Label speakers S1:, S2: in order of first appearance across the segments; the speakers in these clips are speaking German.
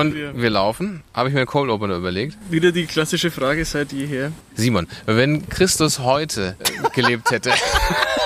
S1: Und wir, wir laufen. Habe ich mir einen Cold Opener überlegt.
S2: Wieder die klassische Frage seit jeher.
S1: Simon, wenn Christus heute äh, gelebt hätte,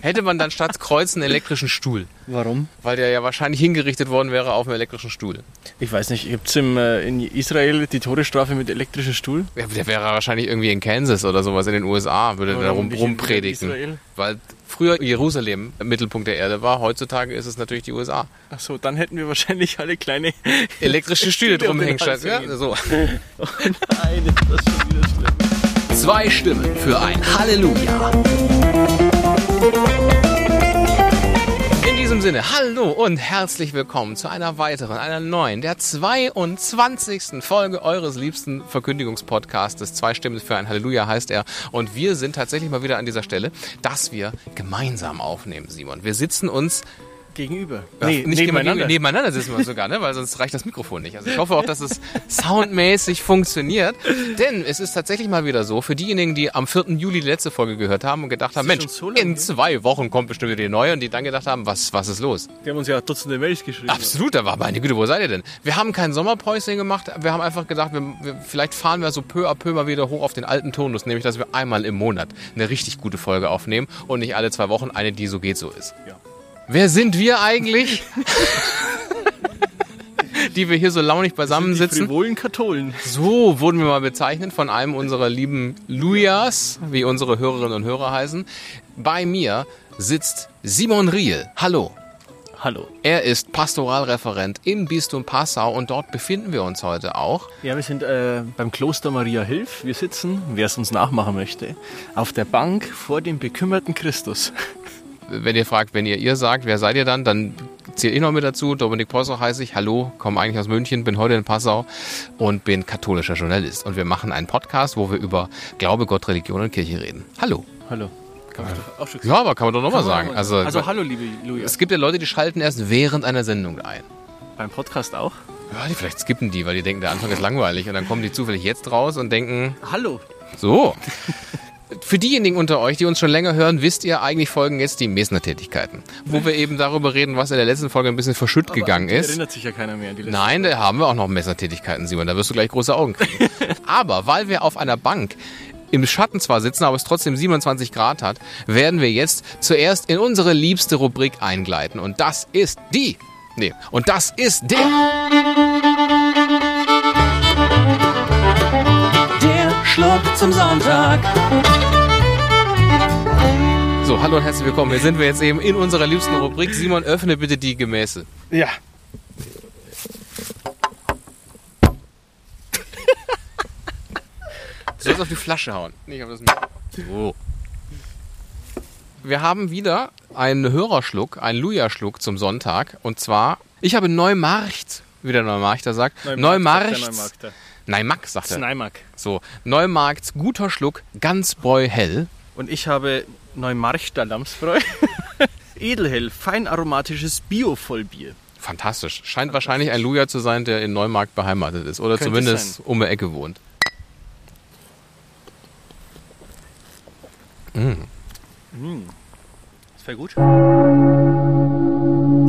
S1: hätte man dann statt Kreuz einen elektrischen Stuhl.
S2: Warum?
S1: Weil der ja wahrscheinlich hingerichtet worden wäre auf einem elektrischen Stuhl.
S2: Ich weiß nicht, gibt es äh, in Israel die Todesstrafe mit elektrischem Stuhl?
S1: Ja, der wäre wahrscheinlich irgendwie in Kansas oder sowas in den USA, würde da rum, rumpredigen. Weil früher Jerusalem Mittelpunkt der Erde war, heutzutage ist es natürlich die USA.
S2: Ach so, dann hätten wir wahrscheinlich alle kleine
S1: elektrische Stühle drum hängen statt. Ja, so. oh nein, ist das schon wieder schlimm. Zwei Stimmen für ein Halleluja. In diesem Sinne, hallo und herzlich willkommen zu einer weiteren, einer neuen, der 22. Folge eures liebsten Verkündigungspodcastes. Zwei Stimmen für ein Halleluja heißt er. Und wir sind tatsächlich mal wieder an dieser Stelle, dass wir gemeinsam aufnehmen, Simon. Wir sitzen uns
S2: Gegenüber.
S1: Nee, nicht nebeneinander. Nebeneinander sitzen wir sogar, ne? weil sonst reicht das Mikrofon nicht. Also ich hoffe auch, dass es soundmäßig funktioniert. Denn es ist tatsächlich mal wieder so, für diejenigen, die am 4. Juli die letzte Folge gehört haben und gedacht haben, Mensch, so in zwei Wochen kommt bestimmt wieder die neue und die dann gedacht haben, was, was ist los?
S2: Die haben uns ja Dutzende Mails geschrieben.
S1: Absolut, da war meine Güte, wo seid ihr denn? Wir haben kein Sommerpäuschen gemacht, wir haben einfach gedacht, wir, wir, vielleicht fahren wir so peu à peu mal wieder hoch auf den alten Tonus, nämlich, dass wir einmal im Monat eine richtig gute Folge aufnehmen und nicht alle zwei Wochen eine, die so geht, so ist. Ja. Wer sind wir eigentlich? die wir hier so launig beisammensitzen.
S2: Die Katholen.
S1: So wurden wir mal bezeichnet von einem unserer lieben Lujas, wie unsere Hörerinnen und Hörer heißen. Bei mir sitzt Simon Riel. Hallo.
S2: Hallo.
S1: Er ist Pastoralreferent im Bistum Passau und dort befinden wir uns heute auch.
S2: Ja, wir sind äh, beim Kloster Maria Hilf. Wir sitzen, wer es uns nachmachen möchte, auf der Bank vor dem bekümmerten Christus
S1: wenn ihr fragt, wenn ihr ihr sagt, wer seid ihr dann, dann zähle ich noch mit dazu. Dominik Possau heiße ich. Hallo, komme eigentlich aus München, bin heute in Passau und bin katholischer Journalist. Und wir machen einen Podcast, wo wir über Glaube, Gott, Religion und Kirche reden. Hallo.
S2: Hallo.
S1: Ja, aber kann man doch nochmal sagen. Also,
S2: also hallo, liebe Julia.
S1: Es gibt ja Leute, die schalten erst während einer Sendung ein.
S2: Beim Podcast auch?
S1: Ja, die vielleicht skippen die, weil die denken, der Anfang ist langweilig. Und dann kommen die zufällig jetzt raus und denken...
S2: Hallo.
S1: So. Für diejenigen unter euch, die uns schon länger hören, wisst ihr, eigentlich folgen jetzt die Mesner-Tätigkeiten. Wo wir eben darüber reden, was in der letzten Folge ein bisschen verschütt Aber gegangen ist.
S2: erinnert sich ja keiner mehr an
S1: die letzte Nein, da haben wir auch noch Mesner-Tätigkeiten, Simon. Da wirst du gleich große Augen kriegen. Aber weil wir auf einer Bank im Schatten zwar sitzen, aber es trotzdem 27 Grad hat, werden wir jetzt zuerst in unsere liebste Rubrik eingleiten. Und das ist die. Nee, und das ist der. Schluck zum Sonntag. So, hallo und herzlich willkommen. Hier sind wir jetzt eben in unserer liebsten Rubrik. Simon, öffne bitte die Gemäße.
S2: Ja.
S1: Du sollst auf die Flasche hauen. Nicht auf das So. Wir haben wieder einen Hörerschluck, einen Luja-Schluck zum Sonntag. Und zwar, ich habe Neumarkt, wie der Neumarkter sagt. Neumarkt. Neumarkt Neimack, sagt er.
S2: Neimack.
S1: So, Neumarkts guter Schluck, ganz bräuhell.
S2: Und ich habe Neumarchter Lamsbräu. Edelhell, fein aromatisches Bio-Vollbier.
S1: Fantastisch. Scheint wahrscheinlich ein Luja zu sein, der in Neumarkt beheimatet ist. Oder Könnte zumindest sein. um die Ecke wohnt.
S2: Mm. Mm. Das wäre gut.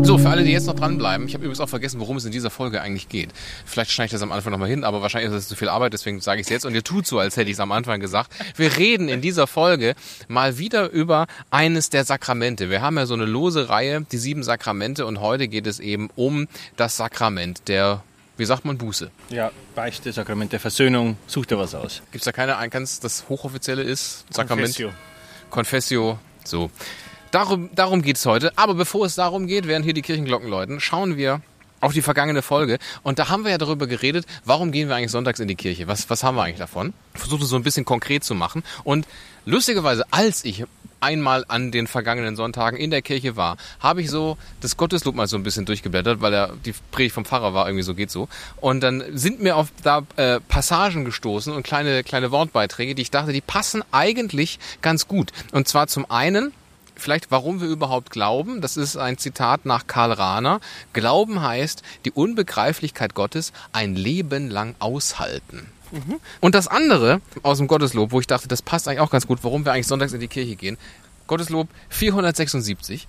S1: So, für alle, die jetzt noch dranbleiben, ich habe übrigens auch vergessen, worum es in dieser Folge eigentlich geht. Vielleicht schneide ich das am Anfang nochmal hin, aber wahrscheinlich ist das zu viel Arbeit, deswegen sage ich es jetzt. Und ihr tut so, als hätte ich es am Anfang gesagt. Wir reden in dieser Folge mal wieder über eines der Sakramente. Wir haben ja so eine lose Reihe, die sieben Sakramente, und heute geht es eben um das Sakrament der wie sagt man Buße?
S2: Ja, Beichte, Sakrament der Versöhnung, such dir was aus.
S1: Gibt es da keine Einkanns, das hochoffizielle ist? Sakrament?
S2: Confessio.
S1: Confessio, so. Darum, darum geht es heute. Aber bevor es darum geht, während hier die Kirchenglocken läuten, schauen wir auf die vergangene Folge. Und da haben wir ja darüber geredet, warum gehen wir eigentlich sonntags in die Kirche? Was, was haben wir eigentlich davon? Versuchte so ein bisschen konkret zu machen. Und lustigerweise, als ich einmal an den vergangenen Sonntagen in der Kirche war, habe ich so das Gotteslob mal so ein bisschen durchgeblättert, weil er die Predigt vom Pfarrer war, irgendwie so geht so. Und dann sind mir auf da äh, Passagen gestoßen und kleine, kleine Wortbeiträge, die ich dachte, die passen eigentlich ganz gut. Und zwar zum einen vielleicht, warum wir überhaupt glauben. Das ist ein Zitat nach Karl Rahner. Glauben heißt, die Unbegreiflichkeit Gottes ein Leben lang aushalten. Mhm. Und das andere aus dem Gotteslob, wo ich dachte, das passt eigentlich auch ganz gut, warum wir eigentlich sonntags in die Kirche gehen. Gotteslob 476.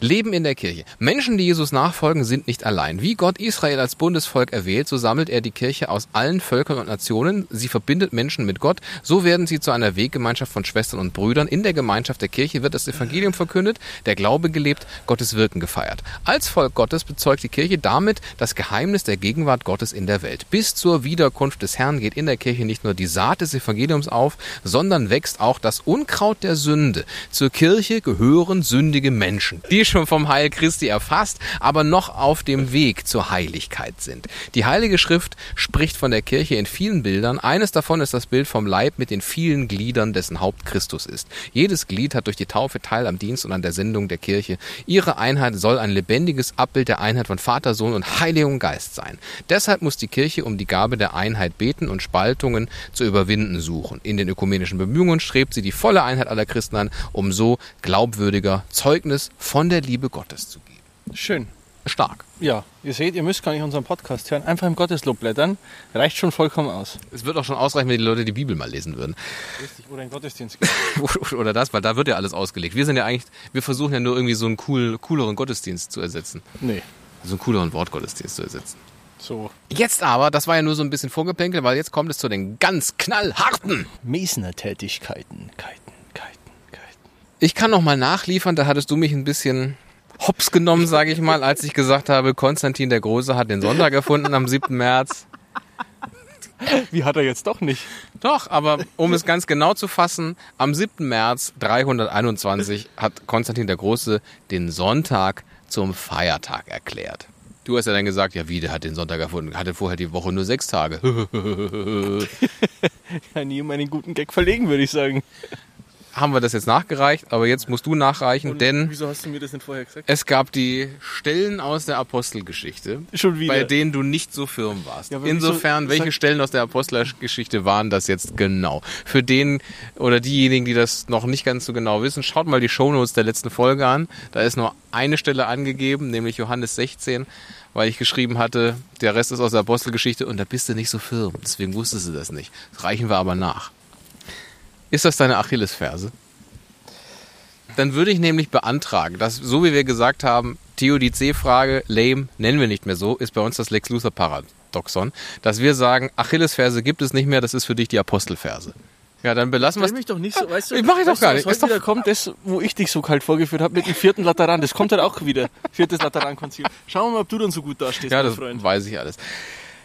S1: Leben in der Kirche. Menschen, die Jesus nachfolgen, sind nicht allein. Wie Gott Israel als Bundesvolk erwählt, so sammelt er die Kirche aus allen Völkern und Nationen. Sie verbindet Menschen mit Gott. So werden sie zu einer Weggemeinschaft von Schwestern und Brüdern. In der Gemeinschaft der Kirche wird das Evangelium verkündet, der Glaube gelebt, Gottes Wirken gefeiert. Als Volk Gottes bezeugt die Kirche damit das Geheimnis der Gegenwart Gottes in der Welt. Bis zur Wiederkunft des Herrn geht in der Kirche nicht nur die Saat des Evangeliums auf, sondern wächst auch das Unkraut der Sünde. Zur Kirche gehören sündige Menschen, die schon vom Heil Christi erfasst, aber noch auf dem Weg zur Heiligkeit sind. Die Heilige Schrift spricht von der Kirche in vielen Bildern. Eines davon ist das Bild vom Leib mit den vielen Gliedern, dessen Haupt Christus ist. Jedes Glied hat durch die Taufe Teil am Dienst und an der Sendung der Kirche. Ihre Einheit soll ein lebendiges Abbild der Einheit von Vater, Sohn und Heiligem Geist sein. Deshalb muss die Kirche um die Gabe der Einheit beten und Spaltungen zu überwinden suchen. In den ökumenischen Bemühungen strebt sie die volle Einheit aller Christen an, um so glaubwürdiger Zeugnis von der Liebe Gottes zu geben.
S2: Schön.
S1: Stark.
S2: Ja, ihr seht, ihr müsst gar nicht unseren Podcast hören. Einfach im Gotteslob blättern. Reicht schon vollkommen aus.
S1: Es wird auch schon ausreichen, wenn die Leute die Bibel mal lesen würden.
S2: Richtig, oder in Gottesdienst gehen.
S1: Oder das, weil da wird ja alles ausgelegt. Wir sind ja eigentlich, wir versuchen ja nur irgendwie so einen cool, cooleren Gottesdienst zu ersetzen.
S2: Nee,
S1: So einen cooleren Wortgottesdienst zu ersetzen.
S2: so.
S1: Jetzt aber, das war ja nur so ein bisschen Vorgeplänkel, weil jetzt kommt es zu den ganz knallharten.
S2: Mesner Tätigkeiten.
S1: Ich kann noch mal nachliefern, da hattest du mich ein bisschen hops genommen, sage ich mal, als ich gesagt habe, Konstantin der Große hat den Sonntag erfunden am 7. März.
S2: Wie hat er jetzt doch nicht?
S1: Doch, aber um es ganz genau zu fassen, am 7. März 321 hat Konstantin der Große den Sonntag zum Feiertag erklärt. Du hast ja dann gesagt, ja wie, der hat den Sonntag erfunden, hatte vorher die Woche nur sechs Tage.
S2: Ja, nie um einen guten Gag verlegen, würde ich sagen.
S1: Haben wir das jetzt nachgereicht, aber jetzt musst du nachreichen, denn
S2: wieso hast du mir das nicht vorher gesagt?
S1: es gab die Stellen aus der Apostelgeschichte,
S2: Schon wieder.
S1: bei denen du nicht so firm warst.
S2: Ja,
S1: Insofern, welche
S2: sag-
S1: Stellen aus der Apostelgeschichte waren das jetzt genau? Für den oder diejenigen, die das noch nicht ganz so genau wissen, schaut mal die Shownotes der letzten Folge an. Da ist nur eine Stelle angegeben, nämlich Johannes 16, weil ich geschrieben hatte, der Rest ist aus der Apostelgeschichte und da bist du nicht so firm. Deswegen wusstest du das nicht. Das reichen wir aber nach. Ist das deine Achillesferse? Dann würde ich nämlich beantragen, dass, so wie wir gesagt haben, Theodizee-Frage, lame, nennen wir nicht mehr so, ist bei uns das Lex Luthor-Paradoxon, dass wir sagen, Achillesferse gibt es nicht mehr, das ist für dich die Apostelferse. Ja, dann belassen wir es.
S2: mich doch nicht so, weißt du?
S1: Ich mach ich doch gar nicht.
S2: Was heute
S1: doch-
S2: wieder kommt, das, wo ich dich so kalt vorgeführt habe mit dem vierten Lateran, das kommt halt auch wieder. Viertes Laterankonzil. Schauen wir mal, ob du dann so gut dastehst,
S1: Ja,
S2: mein
S1: das
S2: Freund.
S1: weiß ich alles.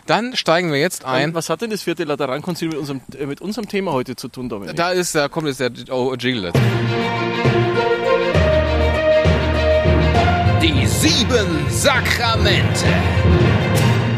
S1: Dann steigen wir jetzt ein.
S2: Und was hat denn das vierte Laterankonzil mit unserem, äh, mit unserem Thema heute zu tun, Dominik?
S1: Da ist, da kommt jetzt der oh, Jingle. Die sieben Sakramente.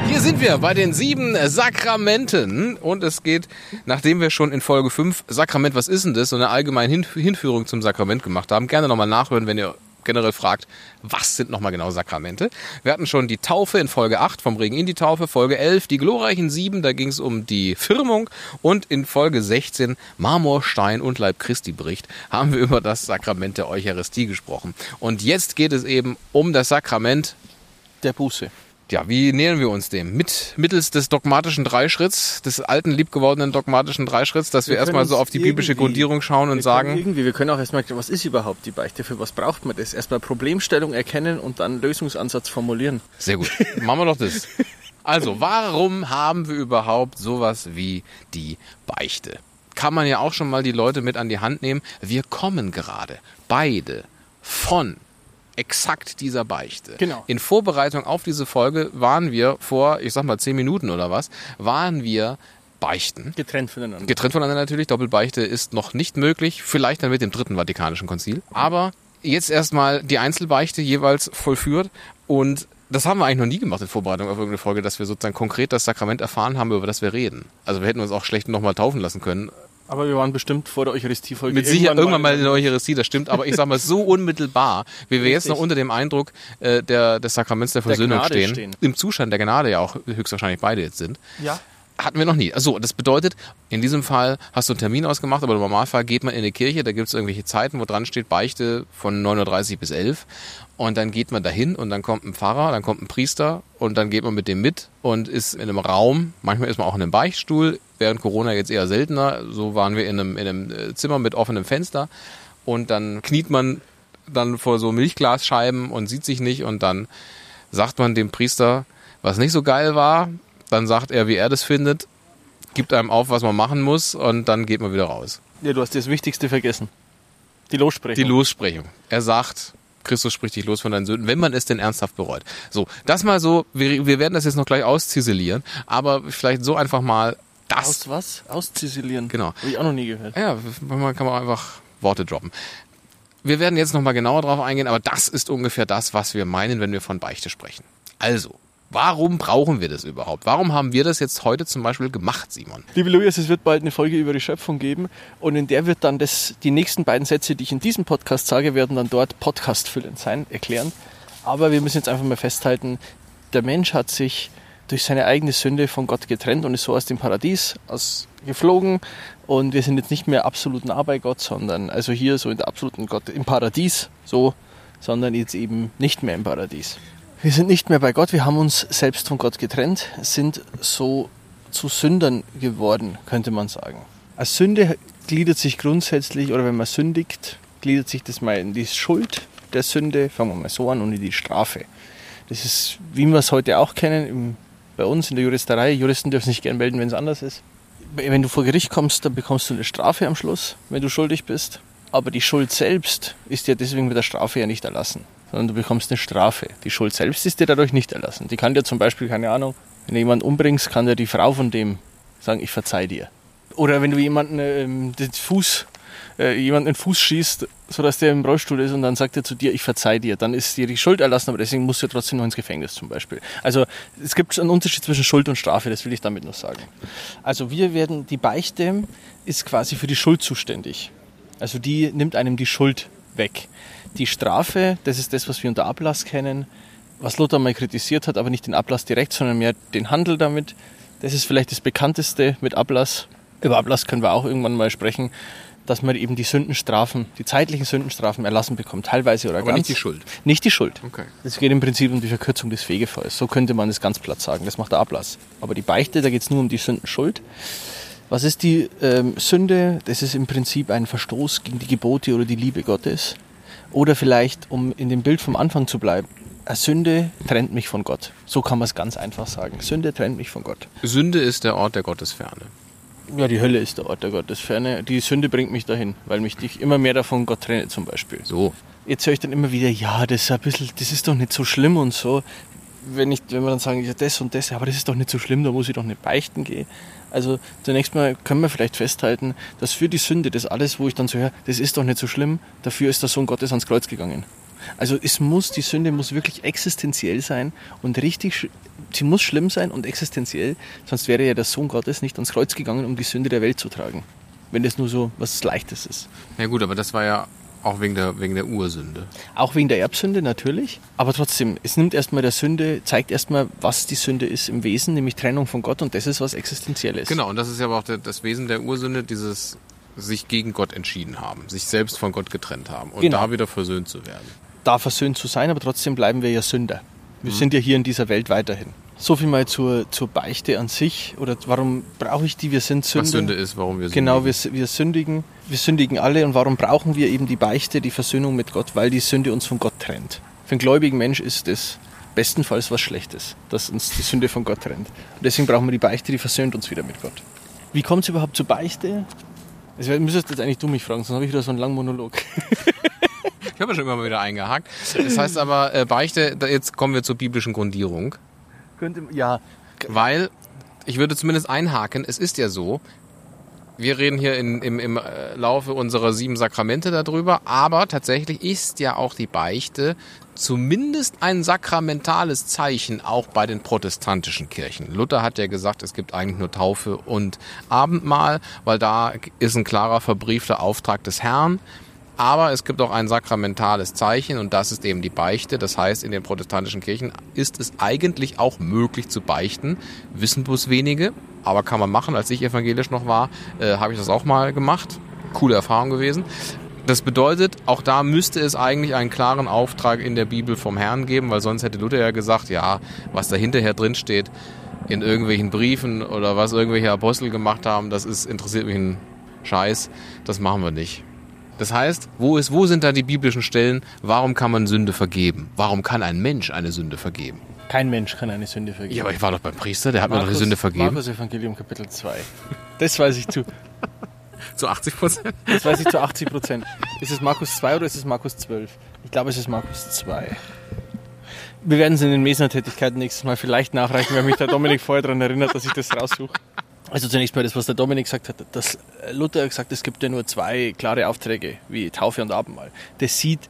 S1: Hier sind wir bei den sieben Sakramenten und es geht, nachdem wir schon in Folge 5 Sakrament, was ist denn das, so eine allgemeine Hin Hinführung zum Sakrament gemacht haben. Gerne nochmal nachhören, wenn ihr generell fragt, was sind nochmal genau Sakramente. Wir hatten schon die Taufe in Folge 8, vom Regen in die Taufe, Folge 11, die glorreichen sieben, da ging es um die Firmung und in Folge 16, Marmor, Stein und Leib Christi Bericht, haben wir über das Sakrament der Eucharistie gesprochen. Und jetzt geht es eben um das Sakrament
S2: Der Buße.
S1: Ja, wie nähern wir uns dem? Mit mittels des dogmatischen Dreischritts, des alten liebgewordenen dogmatischen Dreischritts, dass wir,
S2: Wir
S1: erstmal so auf die biblische Grundierung schauen und sagen,
S2: Irgendwie, wir können auch erstmal, was ist überhaupt die Beichte? Für was braucht man das? Erstmal Problemstellung erkennen und dann Lösungsansatz formulieren.
S1: sehr gut, machen wir doch das. Also, warum haben wir überhaupt sowas wie die Beichte? Kann man ja auch schon mal die Leute mit an die Hand nehmen. Wir kommen gerade beide von exakt dieser Beichte.
S2: Genau.
S1: In Vorbereitung auf diese Folge waren wir vor, ich sag mal zehn Minuten oder was, waren wir beichten.
S2: Getrennt voneinander.
S1: Getrennt voneinander natürlich. Doppelbeichte ist noch nicht möglich. Vielleicht dann mit dem dritten Vatikanischen Konzil. Aber jetzt erstmal die Einzelbeichte jeweils vollführt. Und das haben wir eigentlich noch nie gemacht in Vorbereitung auf irgendeine Folge, dass wir sozusagen konkret das Sakrament erfahren haben, über das wir reden. Also wir hätten uns auch schlecht nochmal taufen lassen können.
S2: Aber wir waren bestimmt vor der Eucharistiefolge.
S1: Mit Sicherheit irgendwann mal in der Eucharistie, das stimmt. Aber ich sag mal, so unmittelbar, wie wir jetzt
S2: Richtig.
S1: noch unter dem Eindruck äh, der, des Sakraments der Versöhnung
S2: Gnade
S1: stehen,
S2: stehen.
S1: im Zustand der Gnade ja auch höchstwahrscheinlich beide jetzt sind,
S2: Ja.
S1: hatten wir noch nie. Also das bedeutet, in diesem Fall hast du einen Termin ausgemacht, aber im Normalfall geht man in eine Kirche, da gibt es irgendwelche Zeiten, wo dran steht Beichte von 9.30 Uhr bis 11 und dann geht man dahin und dann kommt ein Pfarrer, dann kommt ein Priester und dann geht man mit dem mit und ist in einem Raum, manchmal ist man auch in einem Beichtstuhl, während Corona jetzt eher seltener, so waren wir in einem, in einem äh, Zimmer mit offenem Fenster und dann kniet man dann vor so Milchglasscheiben und sieht sich nicht und dann sagt man dem Priester, was nicht so geil war, dann sagt er, wie er das findet, gibt einem auf, was man machen muss und dann geht man wieder raus.
S2: Ja, du hast das Wichtigste vergessen. Die Lossprechung.
S1: Die Lossprechung. Er sagt, Christus spricht dich los von deinen Sünden, wenn man es denn ernsthaft bereut. So, das mal so, wir, wir werden das jetzt noch gleich ausziselieren, aber vielleicht so einfach mal das.
S2: Aus was? Ausziselieren.
S1: Genau.
S2: Habe ich auch noch nie gehört.
S1: Ja, manchmal kann man einfach Worte droppen. Wir werden jetzt nochmal genauer drauf eingehen, aber das ist ungefähr das, was wir meinen, wenn wir von Beichte sprechen. Also, warum brauchen wir das überhaupt? Warum haben wir das jetzt heute zum Beispiel gemacht, Simon?
S2: Liebe Lukas, es wird bald eine Folge über die Schöpfung geben und in der wird dann das, die nächsten beiden Sätze, die ich in diesem Podcast sage, werden dann dort podcastfüllend sein, erklären. Aber wir müssen jetzt einfach mal festhalten, der Mensch hat sich durch seine eigene Sünde von Gott getrennt und ist so aus dem Paradies aus geflogen und wir sind jetzt nicht mehr absolut nah bei Gott, sondern also hier so in der absoluten Gott im Paradies so, sondern jetzt eben nicht mehr im Paradies. Wir sind nicht mehr bei Gott, wir haben uns selbst von Gott getrennt, sind so zu Sündern geworden, könnte man sagen. Als Sünde gliedert sich grundsätzlich, oder wenn man sündigt, gliedert sich das mal in die Schuld der Sünde, fangen wir mal so an, und in die Strafe. Das ist, wie wir es heute auch kennen, im, bei uns in der Juristerei. Juristen dürfen sich gerne melden, wenn es anders ist. Wenn du vor Gericht kommst, dann bekommst du eine Strafe am Schluss, wenn du schuldig bist. Aber die Schuld selbst ist dir deswegen mit der Strafe ja nicht erlassen sondern du bekommst eine Strafe. Die Schuld selbst ist dir dadurch nicht erlassen. Die kann dir zum Beispiel, keine Ahnung, wenn du jemanden umbringst, kann dir die Frau von dem sagen, ich verzeih dir. Oder wenn du jemanden ähm, den Fuß, äh, jemanden den Fuß schießt, sodass der im Rollstuhl ist und dann sagt er zu dir, ich verzeih dir, dann ist dir die Schuld erlassen, aber deswegen musst du trotzdem noch ins Gefängnis zum Beispiel. Also es gibt einen Unterschied zwischen Schuld und Strafe, das will ich damit nur sagen. Also wir werden, die Beichte ist quasi für die Schuld zuständig. Also die nimmt einem die Schuld weg. Die Strafe, das ist das, was wir unter Ablass kennen, was Luther mal kritisiert hat, aber nicht den Ablass direkt, sondern mehr den Handel damit. Das ist vielleicht das bekannteste mit Ablass. Über Ablass können wir auch irgendwann mal sprechen, dass man eben die Sündenstrafen, die zeitlichen Sündenstrafen erlassen bekommt, teilweise oder
S1: Aber
S2: ganz.
S1: nicht die Schuld.
S2: Nicht die Schuld.
S1: Okay.
S2: Es geht im Prinzip um die Verkürzung des Fegefeuers. So könnte man es ganz platt sagen. Das macht der Ablass. Aber die Beichte, da geht es nur um die Sündenschuld. Was ist die ähm, Sünde? Das ist im Prinzip ein Verstoß gegen die Gebote oder die Liebe Gottes. Oder vielleicht, um in dem Bild vom Anfang zu bleiben, eine Sünde trennt mich von Gott. So kann man es ganz einfach sagen. Sünde trennt mich von Gott.
S1: Sünde ist der Ort der Gottesferne.
S2: Ja, die Hölle ist der Ort der Gottesferne. Die Sünde bringt mich dahin, weil mich dich immer mehr davon Gott trenne zum Beispiel.
S1: So.
S2: Jetzt höre ich dann immer wieder, ja, das ist ein bisschen, das ist doch nicht so schlimm und so. Wenn, ich, wenn wir dann sagen, ja, das und das, aber das ist doch nicht so schlimm, da muss ich doch nicht beichten gehen. Also zunächst mal können wir vielleicht festhalten, dass für die Sünde, das alles, wo ich dann so höre, das ist doch nicht so schlimm, dafür ist der Sohn Gottes ans Kreuz gegangen. Also es muss, die Sünde muss wirklich existenziell sein und richtig, sie muss schlimm sein und existenziell, sonst wäre ja der Sohn Gottes nicht ans Kreuz gegangen, um die Sünde der Welt zu tragen. Wenn das nur so was Leichtes ist.
S1: Ja gut, aber das war ja auch wegen der, wegen der Ursünde.
S2: Auch wegen der Erbsünde natürlich. Aber trotzdem, es nimmt erstmal der Sünde, zeigt erstmal, was die Sünde ist im Wesen, nämlich Trennung von Gott und das ist was Existenzielles.
S1: Genau, und das ist ja aber auch der, das Wesen der Ursünde, dieses sich gegen Gott entschieden haben, sich selbst von Gott getrennt haben und
S2: Genau.
S1: da wieder versöhnt zu werden.
S2: Da versöhnt zu sein, aber trotzdem bleiben wir ja Sünder. Wir sind ja hier in dieser Welt weiterhin. So viel mal zur, zur Beichte an sich. Oder warum brauche ich die? Wir sind Sünder.
S1: Was Sünde ist, warum wir
S2: Genau, wir,
S1: sündigen.
S2: wir sündigen. Wir sündigen alle. Und warum brauchen wir eben die Beichte, die Versöhnung mit Gott? Weil die Sünde uns von Gott trennt. Für einen gläubigen Mensch ist das bestenfalls was Schlechtes, dass uns die Sünde von Gott trennt. Und deswegen brauchen wir die Beichte, die versöhnt uns wieder mit Gott. Wie kommt es überhaupt zur Beichte? Das müsstest jetzt eigentlich du mich fragen, sonst habe ich wieder so einen langen Monolog.
S1: Ich habe ja schon immer mal wieder eingehakt. Das heißt aber, äh, Beichte, da- jetzt kommen wir zur biblischen Grundierung.
S2: Könnte, ja,
S1: Weil, ich würde zumindest einhaken, es ist ja so, wir reden hier in, im, im äh, Laufe unserer sieben Sakramente darüber, aber tatsächlich ist ja auch die Beichte zumindest ein sakramentales Zeichen auch bei den protestantischen Kirchen. Luther hat ja gesagt, es gibt eigentlich nur Taufe und Abendmahl, weil da ist ein klarer verbriefter Auftrag des Herrn. Aber es gibt auch ein sakramentales Zeichen und das ist eben die Beichte. Das heißt, in den protestantischen Kirchen ist es eigentlich auch möglich zu beichten. Wissen bloß wenige, aber kann man machen. Als ich evangelisch noch war, äh, habe ich das auch mal gemacht. Coole Erfahrung gewesen. Das bedeutet, auch da müsste es eigentlich einen klaren Auftrag in der Bibel vom Herrn geben, weil sonst hätte Luther ja gesagt, ja, was da hinterher drin steht, in irgendwelchen Briefen oder was irgendwelche Apostel gemacht haben, das ist, interessiert mich ein Scheiß, das machen wir nicht. Das heißt, wo, ist, wo sind da die biblischen Stellen? Warum kann man Sünde vergeben? Warum kann ein Mensch eine Sünde vergeben?
S2: Kein Mensch kann eine Sünde vergeben.
S1: Ja, aber ich war doch beim Priester, der hat mir doch die Sünde vergeben.
S2: Markus Evangelium Kapitel 2. Das weiß ich zu.
S1: Zu 80 Prozent.
S2: Das weiß ich zu 80 Prozent. Ist es Markus 2 oder ist es Markus 12? Ich glaube, es ist Markus 2. Wir werden es in den Mesner-Tätigkeiten nächstes Mal vielleicht nachreichen, weil mich der Dominik vorher daran erinnert, dass ich das raussuche. Also zunächst mal das, was der Dominik gesagt hat, dass Luther gesagt, es gibt ja nur zwei klare Aufträge, wie Taufe und Abendmahl. Das sieht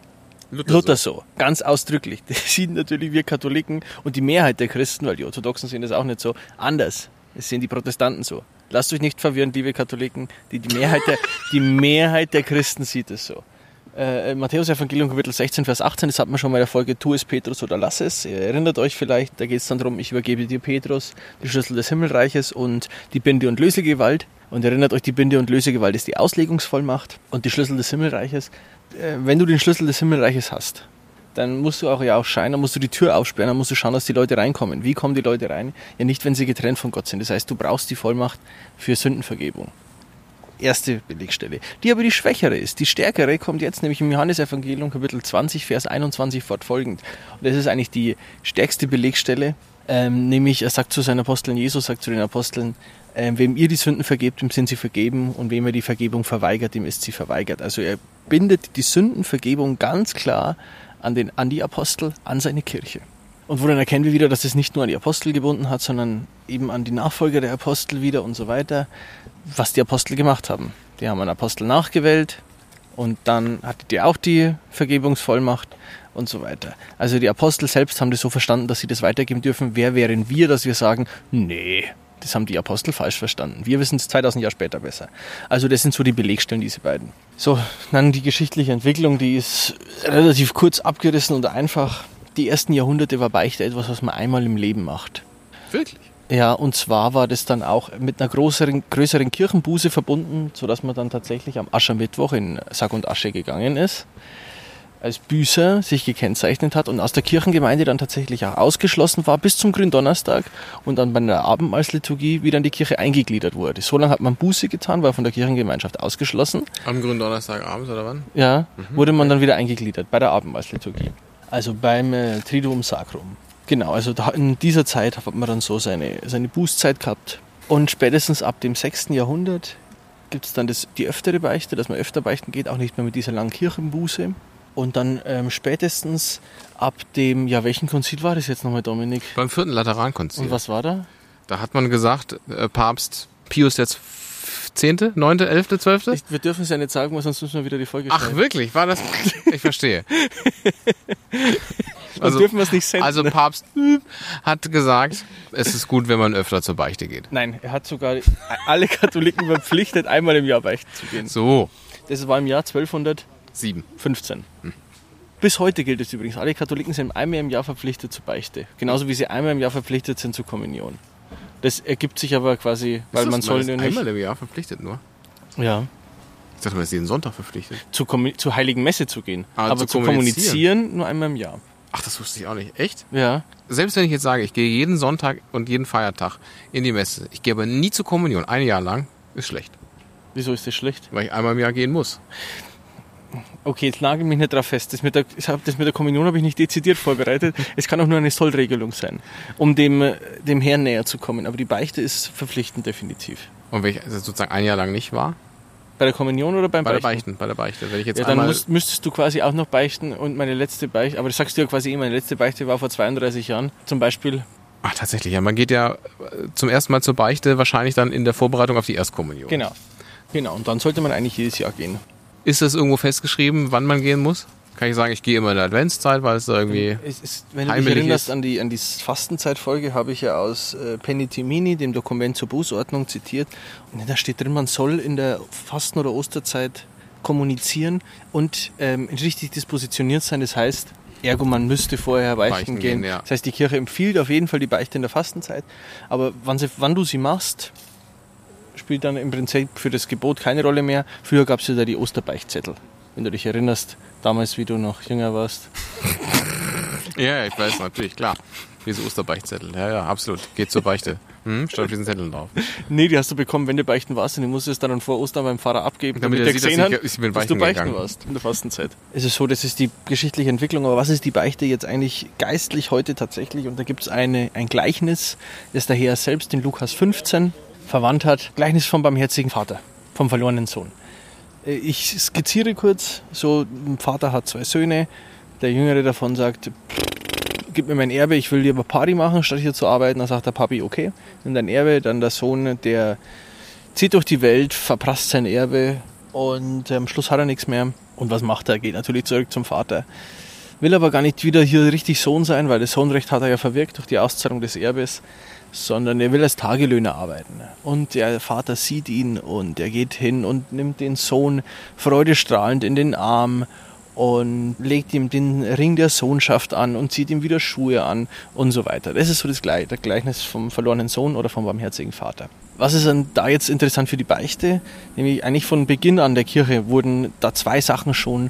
S1: Luther,
S2: Luther so, ganz ausdrücklich. Das sehen natürlich wir Katholiken und die Mehrheit der Christen, weil die Orthodoxen sehen das auch nicht so, anders. Das sehen die Protestanten so. Lasst euch nicht verwirren, liebe Katholiken. Die, die, Mehrheit, der, die Mehrheit der Christen sieht es so. Äh, Matthäus Evangelium Kapitel 16, Vers 18, das hat man schon mal in der Folge, tu es Petrus oder lass es. Ihr erinnert euch vielleicht, da geht es dann darum, ich übergebe dir Petrus, die Schlüssel des Himmelreiches und die Binde- und Lösegewalt. Und erinnert euch, die Binde- und Lösegewalt ist die Auslegungsvollmacht und die Schlüssel des Himmelreiches. Äh, wenn du den Schlüssel des Himmelreiches hast, dann musst du auch ja auch scheinen, dann musst du die Tür aufsperren, dann musst du schauen, dass die Leute reinkommen. Wie kommen die Leute rein? Ja, nicht, wenn sie getrennt von Gott sind. Das heißt, du brauchst die Vollmacht für Sündenvergebung. Erste Belegstelle. Die aber die schwächere ist. Die stärkere kommt jetzt nämlich im Johannesevangelium Kapitel 20, Vers 21 fortfolgend. Und das ist eigentlich die stärkste Belegstelle. Ähm, nämlich, er sagt zu seinen Aposteln, Jesus sagt zu den Aposteln, ähm, wem ihr die Sünden vergebt, dem sind sie vergeben und wem er die Vergebung verweigert, dem ist sie verweigert. Also er bindet die Sündenvergebung ganz klar an, den, an die Apostel, an seine Kirche. Und woran erkennen wir wieder, dass es nicht nur an die Apostel gebunden hat, sondern eben an die Nachfolger der Apostel wieder und so weiter, was die Apostel gemacht haben. Die haben einen Apostel nachgewählt und dann hatte die auch die Vergebungsvollmacht und so weiter. Also die Apostel selbst haben das so verstanden, dass sie das weitergeben dürfen. Wer wären wir, dass wir sagen, nee, das haben die Apostel falsch verstanden. Wir wissen es 2000 Jahre später besser. Also das sind so die Belegstellen, diese beiden. So, dann die geschichtliche Entwicklung, die ist relativ kurz abgerissen und einfach. Die ersten Jahrhunderte war Beichte etwas, was man einmal im Leben macht.
S1: Wirklich?
S2: Ja, und zwar war das dann auch mit einer größeren, größeren Kirchenbuße verbunden, sodass man dann tatsächlich am Aschermittwoch in Sack und Asche gegangen ist, als Büßer sich gekennzeichnet hat und aus der Kirchengemeinde dann tatsächlich auch ausgeschlossen war bis zum Gründonnerstag und dann bei einer Abendmahlsliturgie wieder in die Kirche eingegliedert wurde. So lange hat man Buße getan, war von der Kirchengemeinschaft ausgeschlossen.
S1: Am Gründonnerstag abends oder wann?
S2: Ja, wurde man dann wieder eingegliedert bei der Abendmahlsliturgie. Also beim äh, Triduum Sacrum. Genau, also da, in dieser Zeit hat man dann so seine, seine Bußzeit gehabt. Und spätestens ab dem 6. Jahrhundert gibt es dann das, die öftere Beichte, dass man öfter beichten geht, auch nicht mehr mit dieser langen Kirchenbuße. Und dann ähm, spätestens ab dem, ja, welchen Konzil war das jetzt nochmal, Dominik?
S1: Beim vierten Laterankonzil.
S2: Und was war da?
S1: Da hat man gesagt, äh, Papst Pius jetzt 10., 9., 11., 12.?
S2: Ich, wir dürfen es ja nicht sagen, weil sonst müssen wir wieder die Folge
S1: Ach,
S2: schneiden.
S1: wirklich? War das? Ich verstehe.
S2: Sonst dürfen wir es nicht senden.
S1: Also Papst hat gesagt, es ist gut, wenn man öfter zur Beichte geht.
S2: Nein, er hat sogar alle Katholiken verpflichtet, einmal im Jahr beichten zu gehen.
S1: So,
S2: Das war im Jahr 1215.
S1: sieben.
S2: Bis heute gilt es übrigens. Alle Katholiken sind einmal im Jahr verpflichtet zur Beichte. Genauso wie sie einmal im Jahr verpflichtet sind zur Kommunion. Das ergibt sich aber quasi, weil
S1: Ist
S2: man
S1: das-
S2: soll
S1: ist
S2: ja nicht.
S1: einmal im Jahr verpflichtet nur.
S2: Ja.
S1: Ich dachte, man ist jeden Sonntag verpflichtet.
S2: Zur, Kommu- zur Heiligen Messe zu gehen.
S1: Ah,
S2: aber
S1: zu
S2: zu
S1: kommunizieren.
S2: kommunizieren nur einmal im Jahr.
S1: Ach, das wusste ich auch nicht. Echt?
S2: Ja.
S1: Selbst wenn ich jetzt sage, ich gehe jeden Sonntag und jeden Feiertag in die Messe, ich gehe aber nie zur Kommunion, ein Jahr lang, ist schlecht.
S2: Wieso ist das schlecht?
S1: Weil ich einmal im Jahr gehen muss.
S2: Okay, jetzt nagel mich nicht drauf fest. Das mit der, das mit der Kommunion habe ich nicht dezidiert vorbereitet. Es kann auch nur eine Sollregelung sein, um dem, dem Herrn näher zu kommen. Aber die Beichte ist verpflichtend definitiv.
S1: Und wenn ich also sozusagen ein Jahr lang nicht war,
S2: Bei der Kommunion oder beim
S1: bei der
S2: Beichten?
S1: Beichten, bei der Beichte, wenn ich jetzt
S2: Ja, dann musst, müsstest du quasi auch noch beichten und meine letzte Beichte, aber das sagst du ja quasi eh, meine letzte Beichte war vor 32 Jahren zum Beispiel.
S1: Ach, tatsächlich, ja. Man geht ja äh, zum ersten Mal zur Beichte wahrscheinlich dann in der Vorbereitung auf die Erstkommunion.
S2: Genau. Genau, und dann sollte man eigentlich jedes Jahr gehen.
S1: Ist das irgendwo festgeschrieben, wann man gehen muss? Kann ich sagen, ich gehe immer in der Adventszeit, weil es da irgendwie...
S2: Es ist, wenn du dich erinnerst
S1: ist.
S2: an die, an die Fastenzeitfolge, habe ich ja aus äh, Penitimini, dem Dokument zur Bußordnung, zitiert. Und da steht drin, man soll in der Fasten- oder Osterzeit kommunizieren und ähm, richtig dispositioniert sein. Das heißt, ergo, man müsste vorher beichten,
S1: Beichten
S2: gehen.
S1: gehen, ja.
S2: Das heißt, die Kirche empfiehlt auf jeden Fall die Beichte in der Fastenzeit. Aber wann, sie, wann du sie machst, spielt dann im Prinzip für das Gebot keine Rolle mehr. Früher gab es ja da die Osterbeichtzettel. Wenn du dich erinnerst, damals, wie du noch jünger warst.
S1: Ja, ich weiß natürlich, klar. Wie so Osterbeichtzettel. Ja, ja, absolut. Geht zur Beichte. Hm, stand auf diesen Zetteln drauf.
S2: Nee, die hast du bekommen, wenn du beichten warst und du musst es dann vor Ostern beim Pfarrer abgeben,
S1: Damit
S2: damit,
S1: er
S2: gesehen
S1: dass
S2: hat,
S1: ich- ich
S2: dass du
S1: beichten gegangen.
S2: warst in der Fastenzeit. Es ist so, das ist die geschichtliche Entwicklung, aber was ist die Beichte jetzt eigentlich geistlich heute tatsächlich? Und da gibt es ein Gleichnis, das der Herr selbst in Lukas 15 verwandt hat. Gleichnis vom barmherzigen Vater, vom verlorenen Sohn. Äh, Ich skizziere kurz, so ein Vater hat zwei Söhne, der Jüngere davon sagt, gib mir mein Erbe, ich will lieber Party machen, statt hier zu arbeiten. Dann sagt der Papi, okay, nimm dein Erbe. Dann der Sohn, der zieht durch die Welt, verprasst sein Erbe und am Schluss hat er nichts mehr. Und was macht er? Geht natürlich zurück zum Vater. Will aber gar nicht wieder hier richtig Sohn sein, weil das Sohnrecht hat er ja verwirkt durch die Auszahlung des Erbes, sondern er will als Tagelöhner arbeiten. Und der Vater sieht ihn und er geht hin und nimmt den Sohn freudestrahlend in den Arm und legt ihm den Ring der Sohnschaft an und zieht ihm wieder Schuhe an und so weiter. Das ist so das Gle- das Gleichnis vom verlorenen Sohn oder vom barmherzigen Vater. Was ist dann da jetzt interessant für die Beichte? Nämlich eigentlich von Beginn an der Kirche wurden da zwei Sachen schon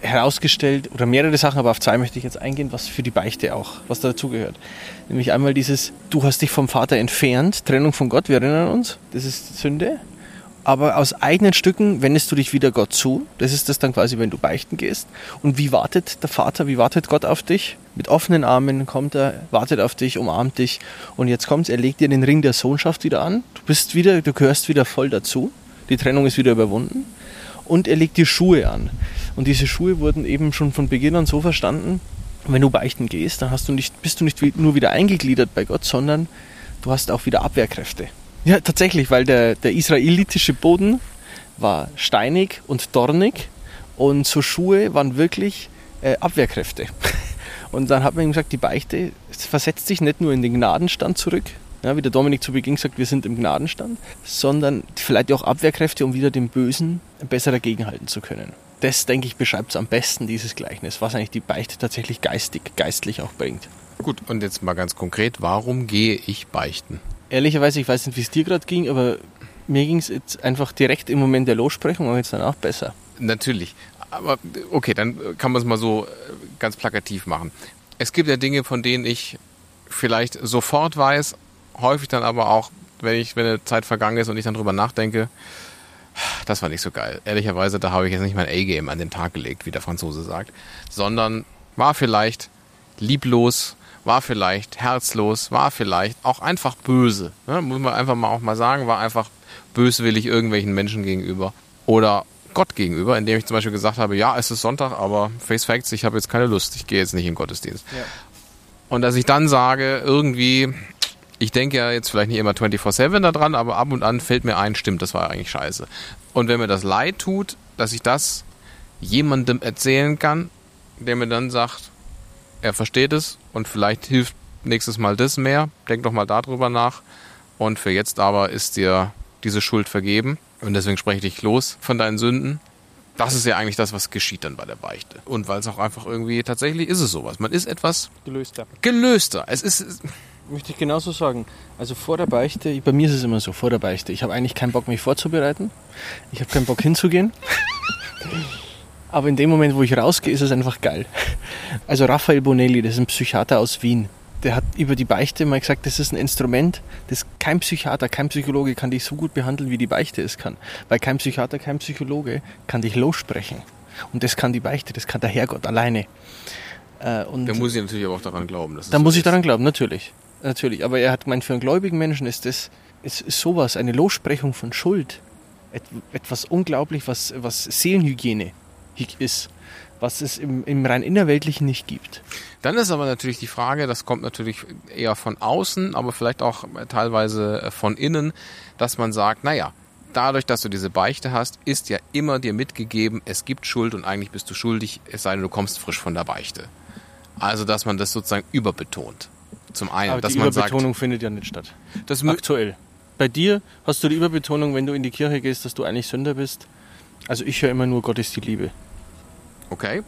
S2: herausgestellt oder mehrere Sachen, aber auf zwei möchte ich jetzt eingehen, was für die Beichte auch, was dazugehört. Nämlich einmal dieses, du hast dich vom Vater entfernt, Trennung von Gott, wir erinnern uns, das ist Sünde. Aber aus eigenen Stücken wendest du dich wieder Gott zu. Das ist das dann quasi, wenn du beichten gehst. Und wie wartet der Vater, wie wartet Gott auf dich? Mit offenen Armen kommt er, wartet auf dich, umarmt dich. Und jetzt kommt's, er legt dir den Ring der Sohnschaft wieder an. Du bist wieder, du gehörst wieder voll dazu. Die Trennung ist wieder überwunden. Und er legt dir Schuhe an. Und diese Schuhe wurden eben schon von Beginn an so verstanden, wenn du beichten gehst, dann du nicht, bist du nicht nur wieder eingegliedert bei Gott, sondern du hast auch wieder Abwehrkräfte. Ja, tatsächlich, weil der, der israelitische Boden war steinig und dornig und so Schuhe waren wirklich äh, Abwehrkräfte. Und dann hat man ihm gesagt, die Beichte versetzt sich nicht nur in den Gnadenstand zurück, ja, wie der Dominik zu Beginn gesagt, wir sind im Gnadenstand, sondern vielleicht auch Abwehrkräfte, um wieder dem Bösen besser dagegenhalten zu können. Das, denke ich, beschreibt es am besten, dieses Gleichnis, was eigentlich die Beichte tatsächlich geistig, geistlich auch bringt.
S1: Gut, und jetzt mal ganz konkret, warum gehe ich beichten?
S2: Ehrlicherweise, ich weiß nicht, wie es dir gerade ging, aber mir ging es jetzt einfach direkt im Moment der Lossprechung und jetzt danach besser.
S1: Natürlich. Aber okay, dann kann man es mal so äh, ganz plakativ machen. Es gibt ja Dinge, von denen ich vielleicht sofort weiß, häufig dann aber auch, wenn ich, wenn eine Zeit vergangen ist und ich dann drüber nachdenke, das war nicht so geil. Ehrlicherweise, da habe ich jetzt nicht mein A-Game an den Tag gelegt, wie der Franzose sagt, sondern war vielleicht lieblos, war vielleicht herzlos, war vielleicht auch einfach böse. Ne? Muss man einfach mal auch mal sagen, war einfach böswillig irgendwelchen Menschen gegenüber. Oder Gott gegenüber, indem ich zum Beispiel gesagt habe, ja, es ist Sonntag, aber Face Facts, ich habe jetzt keine Lust, ich gehe jetzt nicht in den Gottesdienst. Und dass ich dann sage, irgendwie, ich denke ja jetzt vielleicht nicht immer 24-7 da dran, aber ab und an fällt mir ein, stimmt, das war eigentlich scheiße. Und wenn mir das leid tut, dass ich das jemandem erzählen kann, der mir dann sagt, er versteht es und vielleicht hilft nächstes Mal das mehr, denk doch mal darüber nach. Und für jetzt aber ist dir diese Schuld vergeben und deswegen spreche ich dich los von deinen Sünden. Das ist ja eigentlich das, was geschieht dann bei der Beichte. Und weil es auch einfach irgendwie, tatsächlich ist es sowas. Man ist etwas
S2: Gelöster.
S1: gelöster. Es ist,
S2: Möchte ich genauso sagen. Also vor der Beichte, bei mir ist es immer so, vor der Beichte, ich habe eigentlich keinen Bock, mich vorzubereiten. Ich habe keinen Bock hinzugehen. Aber in dem Moment, wo ich rausgehe, ist es einfach geil. Also Raphael Bonelli, das ist ein Psychiater aus Wien. Der hat über die Beichte mal gesagt, das ist ein Instrument, das kein Psychiater, kein Psychologe kann dich so gut behandeln, wie die Beichte es kann. Weil kein Psychiater, kein Psychologe kann dich lossprechen. Und das kann die Beichte, das kann der Herrgott alleine. Äh, und
S1: da muss ich natürlich aber auch daran glauben. Dass
S2: da
S1: so
S2: muss ich
S1: ist.
S2: daran glauben, natürlich. Natürlich. Aber er hat gemeint, für einen gläubigen Menschen ist das ist sowas, eine Lossprechung von Schuld. Et, etwas unglaublich, was, was Seelenhygiene ist. Was es im, im rein innerweltlichen nicht gibt.
S1: Dann ist aber natürlich die Frage, das kommt natürlich eher von außen, aber vielleicht auch teilweise von innen, dass man sagt, naja, dadurch, dass du diese Beichte hast, ist ja immer dir mitgegeben, es gibt Schuld und eigentlich bist du schuldig, es sei denn, du kommst frisch von der Beichte. Also, dass man das sozusagen überbetont. Zum einen,
S2: Aber
S1: dass
S2: die
S1: man sagt,
S2: Überbetonung findet ja nicht statt.
S1: das
S2: Aktuell. Bei dir hast du die Überbetonung, wenn du in die Kirche gehst, dass du eigentlich Sünder bist. Also ich höre immer nur, Gott ist die Liebe.
S1: okay,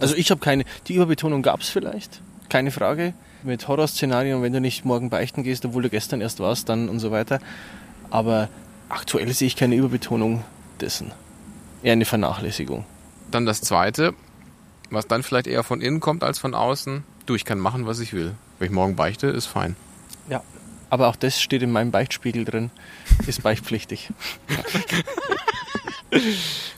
S2: Also ich habe keine. Die Überbetonung gab es vielleicht, keine Frage. Mit Horrorszenarien, wenn du nicht morgen beichten gehst, obwohl du gestern erst warst, dann und so weiter. Aber aktuell sehe ich keine Überbetonung dessen. Eher eine Vernachlässigung.
S1: Dann das zweite, was dann vielleicht eher von innen kommt als von außen. Du, ich kann machen, was ich will. Wenn ich morgen beichte, ist fein.
S2: Ja. Aber auch das steht in meinem Beichtspiegel drin, ist beichtpflichtig.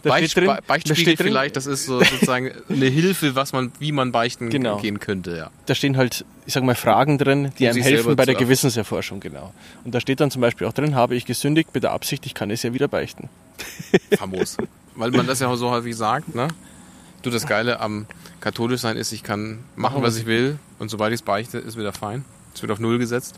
S2: Da
S1: Beicht,
S2: steht drin- da
S1: Beichtspiegel
S2: drin-
S1: vielleicht, das ist so sozusagen eine Hilfe, was man, wie man beichten
S2: Genau.
S1: gehen könnte, ja.
S2: Da stehen halt, ich sag mal, Fragen drin, die
S1: Um
S2: einem helfen bei der. Gewissenserforschung, genau. Und da steht dann zum Beispiel auch drin, habe ich gesündigt mit der Absicht, ich kann es ja wieder beichten.
S1: Famos. Weil man das ja so häufig sagt, ne? Du, das Geile am katholisch sein ist, ich kann machen, was ich will und sobald ich es beichte, ist wieder fein. Es wird auf Null gesetzt.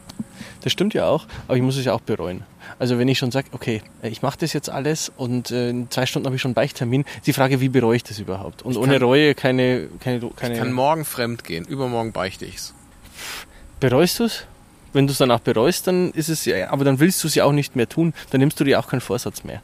S2: Das stimmt ja auch, aber ich muss es ja auch bereuen. Also wenn ich schon sage, okay, äh, ich mache das jetzt alles und äh, in zwei Stunden habe ich schon einen Beichttermin, ist die Frage, wie bereue ich das überhaupt? Und ohne
S1: kann-
S2: Reue keine... keine, keine
S1: Ich kann morgen fremd gehen, übermorgen beichte ich's.
S2: bereust du es? Wenn du es danach bereust, dann ist es ja, aber dann willst du es ja auch nicht mehr tun, dann nimmst du dir auch keinen Vorsatz mehr.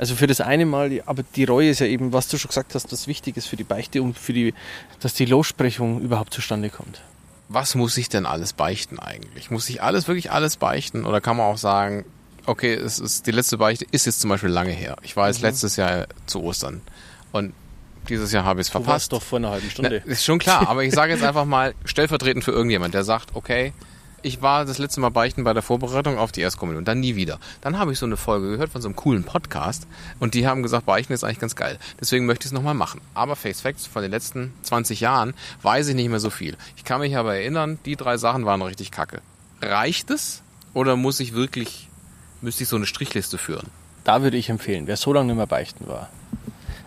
S2: Also für das eine Mal, aber die Reue ist ja eben, was du schon gesagt hast, das wichtig ist für die Beichte und für die, dass die Lossprechung überhaupt zustande kommt.
S1: Was muss ich denn alles beichten eigentlich? Muss ich alles, wirklich alles beichten? Oder kann man auch sagen, okay, es ist, die letzte Beichte ist jetzt zum Beispiel lange her. Ich war
S2: Mhm.
S1: jetzt letztes Jahr zu Ostern. Und dieses Jahr habe ich es
S2: Du warst
S1: verpasst.
S2: doch vor einer halben
S1: Na,
S2: Stunde.
S1: ist schon klar, aber ich sage jetzt einfach mal stellvertretend für irgendjemand, der sagt, okay, ich war das letzte Mal beichten bei der Vorbereitung auf die Erstkommunion, dann nie wieder. Dann habe ich so eine Folge gehört von so einem coolen Podcast und die haben gesagt, beichten ist eigentlich ganz geil. Deswegen möchte ich es nochmal machen. Aber Face Facts von den letzten 20 Jahren weiß ich nicht mehr so viel. Ich kann mich aber erinnern, die drei Sachen waren richtig kacke. Reicht es oder muss ich wirklich, müsste ich so eine Strichliste führen?
S2: Da würde ich empfehlen, wer so lange nicht mehr beichten war,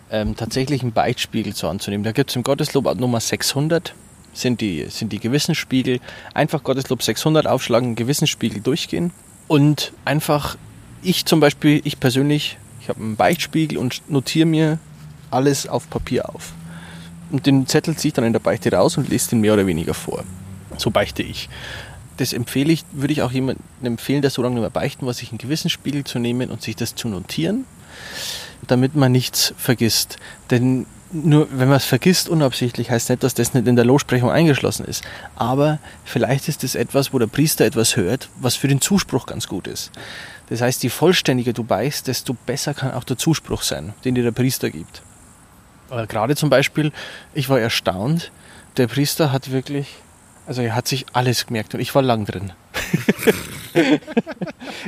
S2: ähm, tatsächlich einen Beichtspiegel zu anzunehmen. Da gibt es im Gotteslob Nummer 600, sind die, sind die Gewissensspiegel. Einfach Gotteslob 600 aufschlagen, Gewissensspiegel durchgehen und einfach, ich zum Beispiel, ich persönlich, ich habe einen Beichtspiegel und notiere mir alles auf Papier auf. Und den Zettel ziehe ich dann in der Beichte raus und lese den mehr oder weniger vor. So beichte ich. Das empfehle ich, würde ich auch jemandem empfehlen, der so lange nicht mehr beichten war, sich einen Gewissensspiegel zu nehmen und sich das zu notieren, damit man nichts vergisst. Denn nur wenn man es vergisst unabsichtlich, heißt nicht, dass das nicht in der Lossprechung eingeschlossen ist. Aber vielleicht ist es etwas, wo der Priester etwas hört, was für den Zuspruch ganz gut ist. Das heißt, je vollständiger du beichst, desto besser kann auch der Zuspruch sein, den dir der Priester gibt. Aber gerade zum Beispiel, ich war erstaunt, der Priester hat wirklich, also er hat sich alles gemerkt und ich war lang drin.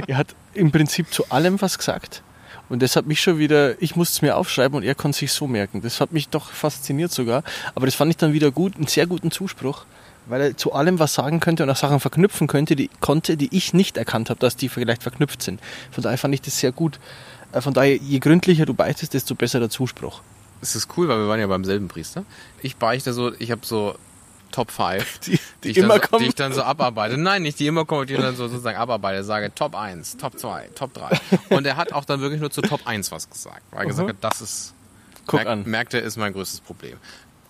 S2: er hat im Prinzip zu allem was gesagt. Und das hat mich schon wieder, ich musste es mir aufschreiben und er konnte sich so merken. Das hat mich doch fasziniert sogar. Aber das fand ich dann wieder gut, einen sehr guten Zuspruch, weil er zu allem was sagen könnte und auch Sachen verknüpfen könnte, die konnte, die ich nicht erkannt habe, dass die vielleicht verknüpft sind. Von daher fand ich das sehr gut. Äh, Von daher, je gründlicher du beichtest, desto besser der Zuspruch.
S1: Es ist cool, weil wir waren ja beim selben Priester. Ich beichte so, ich habe so Top 5,
S2: Die- die immer
S1: dann so, die ich dann so abarbeite. Nein, nicht die immer kommen, die ich dann so sozusagen abarbeite. Sage Top 1, Top 2, Top 3. Und er hat auch dann wirklich nur zu Top 1 was gesagt. Weil er gesagt hat, das ist,
S2: Guck
S1: merkt,
S2: an.
S1: merkt er, ist mein größtes Problem.